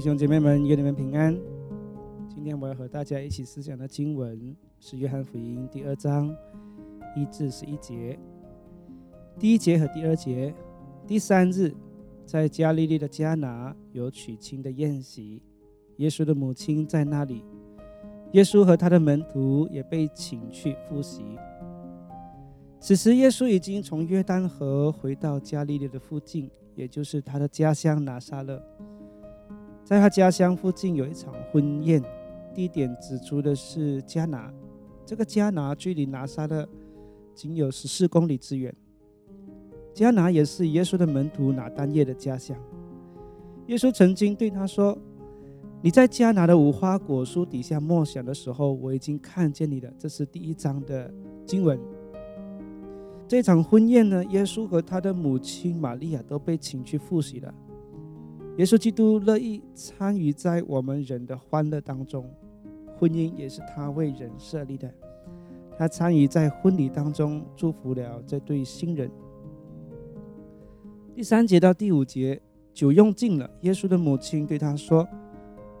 弟兄姐妹们，愿你们平安。今天我要和大家一起思想的经文是《约翰福音》第二章一至十一节。第一节和第二节，第三日，在加利利的迦拿有娶亲的宴席，耶稣的母亲在那里，耶稣和他的门徒也被请去复习。此时，耶稣已经从约旦河回到加利利的附近，也就是他的家乡拿撒勒。在他家乡附近有一场婚宴，地点指出的是加拿。这个加拿距离拿撒勒仅有十四公里之远。加拿也是耶稣的门徒拿丹叶的家乡。耶稣曾经对他说：“你在加拿的无花果树底下默想的时候，我已经看见你了。”这是第一章的经文。这场婚宴呢，耶稣和他的母亲玛利亚都被请去复习了。耶稣基督乐意参与在我们人的欢乐当中，婚姻也是他为人设立的。他参与在婚礼当中，祝福了这对新人。第三节到第五节，酒用尽了，耶稣的母亲对他说：“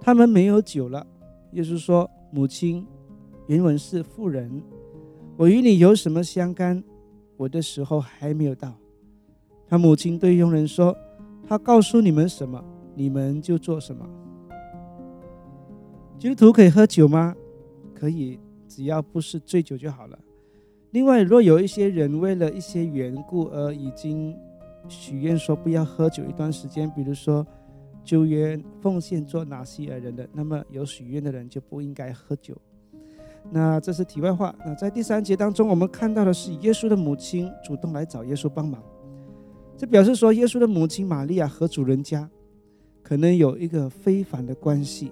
他们没有酒了。”耶稣说：“母亲，原文是妇人，我与你有什么相干？我的时候还没有到。”他母亲对佣人说。他告诉你们什么，你们就做什么。基督徒可以喝酒吗？可以，只要不是醉酒就好了。另外，若有一些人为了一些缘故而已经许愿说不要喝酒一段时间，比如说就愿奉献做拿西尔人的，那么有许愿的人就不应该喝酒。那这是题外话。那在第三节当中，我们看到的是耶稣的母亲主动来找耶稣帮忙。这表示说，耶稣的母亲玛利亚和主人家可能有一个非凡的关系。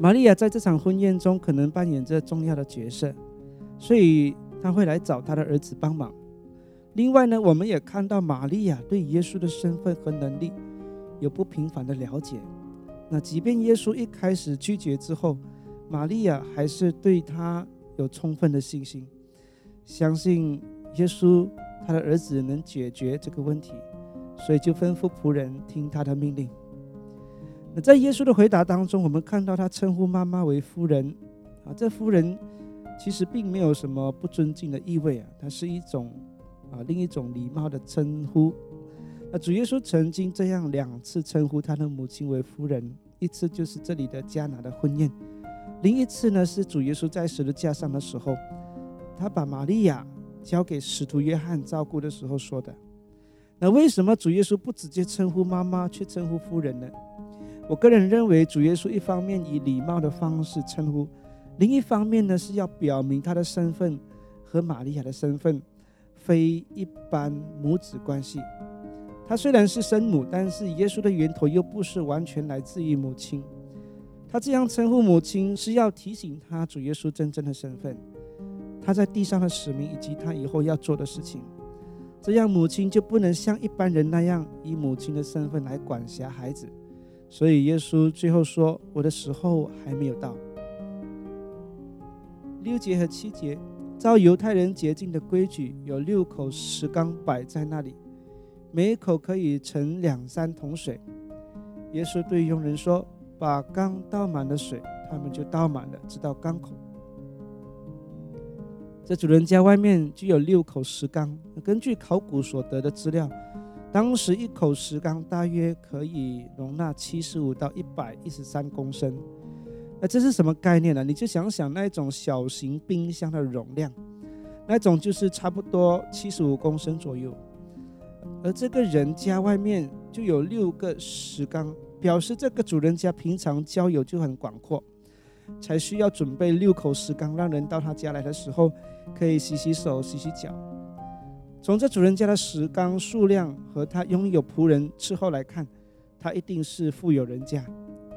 玛利亚在这场婚宴中可能扮演着重要的角色，所以他会来找他的儿子帮忙。另外呢，我们也看到玛利亚对耶稣的身份和能力有不平凡的了解。那即便耶稣一开始拒绝之后，玛利亚还是对他有充分的信心，相信耶稣。他的儿子能解决这个问题，所以就吩咐仆人听他的命令。那在耶稣的回答当中，我们看到他称呼妈妈为夫人啊，这夫人其实并没有什么不尊敬的意味啊，它是一种啊另一种礼貌的称呼。那主耶稣曾经这样两次称呼他的母亲为夫人，一次就是这里的迦拿的婚宴，另一次呢是主耶稣在十字架上的时候，他把玛利亚。交给使徒约翰照顾的时候说的。那为什么主耶稣不直接称呼妈妈，却称呼夫人呢？我个人认为，主耶稣一方面以礼貌的方式称呼，另一方面呢是要表明他的身份和玛利亚的身份非一般母子关系。他虽然是生母，但是耶稣的源头又不是完全来自于母亲。他这样称呼母亲，是要提醒他主耶稣真正的身份。他在地上的使命以及他以后要做的事情，这样母亲就不能像一般人那样以母亲的身份来管辖孩子。所以耶稣最后说：“我的时候还没有到。”六节和七节，照犹太人洁净的规矩，有六口石缸摆在那里，每一口可以盛两三桶水。耶稣对佣人说：“把缸倒满了水。”他们就倒满了，直到缸口。在主人家外面就有六口石缸。根据考古所得的资料，当时一口石缸大约可以容纳七十五到一百一十三公升。那这是什么概念呢？你就想想那种小型冰箱的容量，那种就是差不多七十五公升左右。而这个人家外面就有六个石缸，表示这个主人家平常交友就很广阔。才需要准备六口石缸，让人到他家来的时候可以洗洗手、洗洗脚。从这主人家的石缸数量和他拥有仆人伺候来看，他一定是富有人家。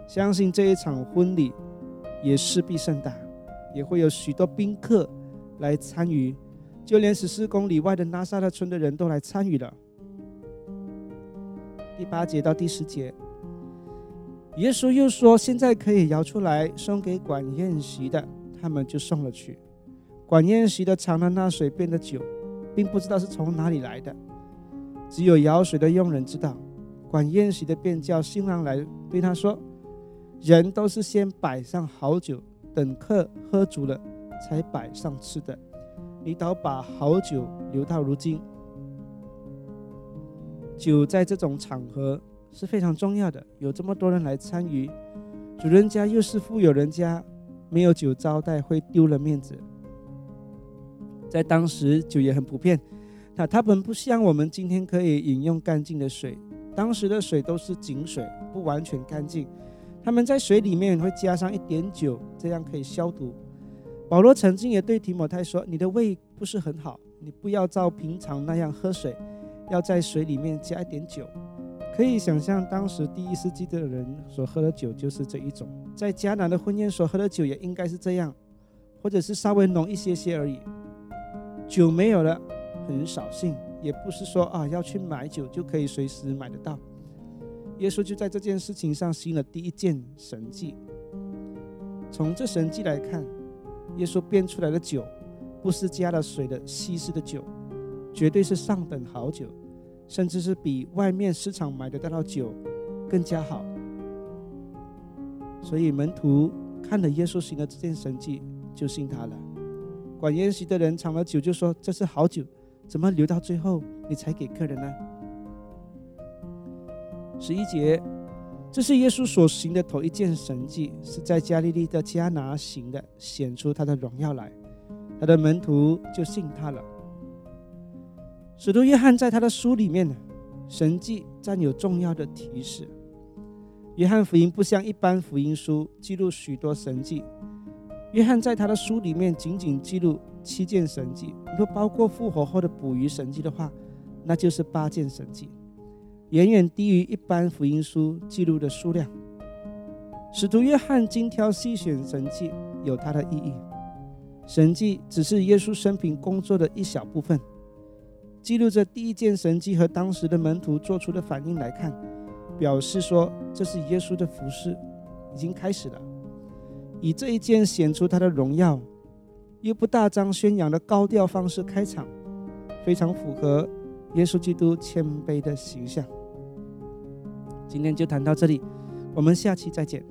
相信这一场婚礼也势必盛大，也会有许多宾客来参与，就连十四公里外的拉萨勒村的人都来参与了。第八节到第十节。耶稣又说：“现在可以摇出来送给管宴席的，他们就送了去。管宴席的尝了那水变的酒，并不知道是从哪里来的，只有舀水的佣人知道。管宴席的便叫新郎来对他说：“人都是先摆上好酒，等客喝足了，才摆上吃的。你倒把好酒留到如今。酒在这种场合是非常重要的，有这么多人来参与，主人家又是富有人家，没有酒招待会丢了面子。在当时，酒也很普遍。”那他们不像我们今天可以饮用干净的水，当时的水都是井水，不完全干净。他们在水里面会加上一点酒，这样可以消毒。保罗曾经也对提摩太说：“你的胃不是很好，你不要照平常那样喝水，要在水里面加一点酒。”可以想象，当时第一世纪的人所喝的酒就是这一种，在迦南的婚宴所喝的酒也应该是这样，或者是稍微浓一些些而已。酒没有了。很扫兴，也不是说啊要去买酒就可以随时买得到。耶稣就在这件事情上行了第一件神迹。从这神迹来看，耶稣变出来的酒不是加了水的稀释的酒，绝对是上等好酒，甚至是比外面市场买得到的酒更加好。所以门徒看了耶稣行的这件神迹，就信他了。管宴席的人尝了酒，就说这是好酒。怎么留到最后你才给客人呢？十一节，这是耶稣所行的头一件神迹，是在加利利的迦拿行的，显出他的荣耀来，他的门徒就信他了。使徒约翰在他的书里面呢，神迹占有重要的提示。约翰福音不像一般福音书记录许多神迹，约翰在他的书里面仅仅记录。七件神迹，如果包括复活后的捕鱼神迹的话，那就是八件神迹，远远低于一般福音书记录的数量。使徒约翰精挑细选神迹，有它的意义。神迹只是耶稣生平工作的一小部分，记录着第一件神迹和当时的门徒做出的反应来看，表示说这是耶稣的服饰已经开始了，以这一件显出他的荣耀。又不大张宣扬的高调方式开场，非常符合耶稣基督谦卑的形象。今天就谈到这里，我们下期再见。